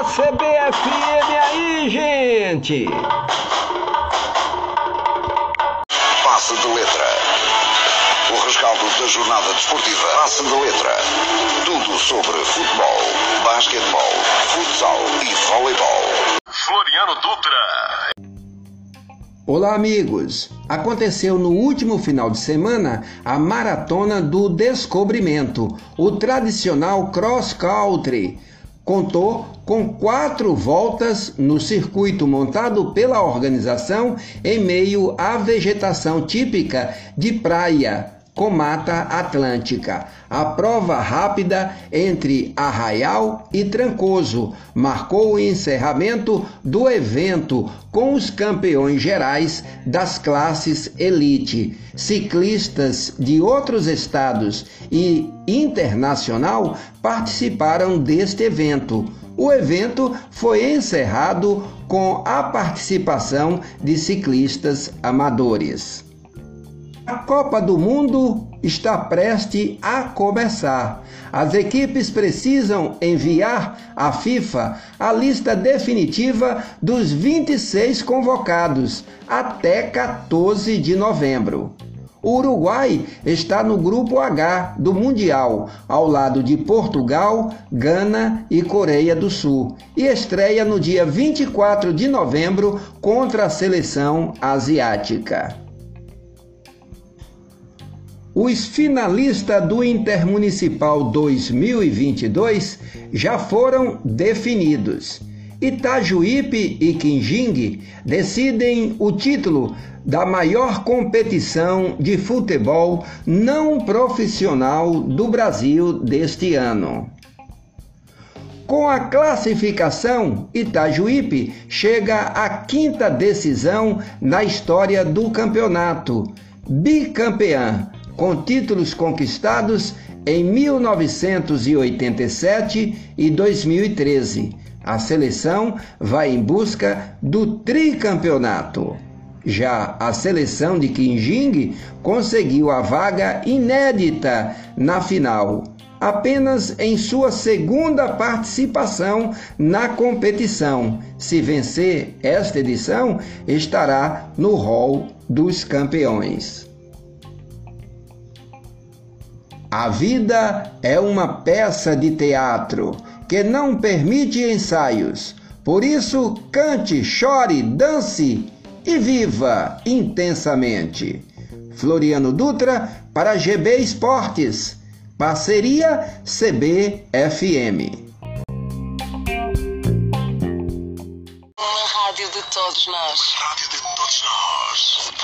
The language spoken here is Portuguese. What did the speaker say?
a CBFM aí, gente! Passe de letra. O rescaldo da jornada desportiva. Passe de letra. Tudo sobre futebol, basquetebol, futsal e voleibol. Floriano Dutra. Olá, amigos! Aconteceu no último final de semana a Maratona do Descobrimento, o tradicional cross country. Contou com quatro voltas no circuito montado pela organização em meio à vegetação típica de praia com Mata Atlântica. A prova rápida entre Arraial e Trancoso marcou o encerramento do evento com os campeões gerais das classes elite. Ciclistas de outros estados e internacional participaram deste evento. O evento foi encerrado com a participação de ciclistas amadores. A Copa do Mundo está prestes a começar. As equipes precisam enviar à FIFA a lista definitiva dos 26 convocados até 14 de novembro. O Uruguai está no grupo H do Mundial, ao lado de Portugal, Gana e Coreia do Sul, e estreia no dia 24 de novembro contra a seleção asiática. Os finalistas do Intermunicipal 2022 já foram definidos. Itajuípe e Quinjing decidem o título da maior competição de futebol não profissional do Brasil deste ano. Com a classificação, Itajuípe chega à quinta decisão na história do campeonato, bicampeã com títulos conquistados em 1987 e 2013. A seleção vai em busca do tricampeonato. Já a seleção de Qinjing conseguiu a vaga inédita na final, apenas em sua segunda participação na competição. Se vencer esta edição, estará no hall dos campeões. A vida é uma peça de teatro que não permite ensaios. Por isso, cante, chore, dance e viva intensamente. Floriano Dutra para GB Esportes. Parceria CBFM. Uma rádio de todos nós. Uma rádio de todos nós.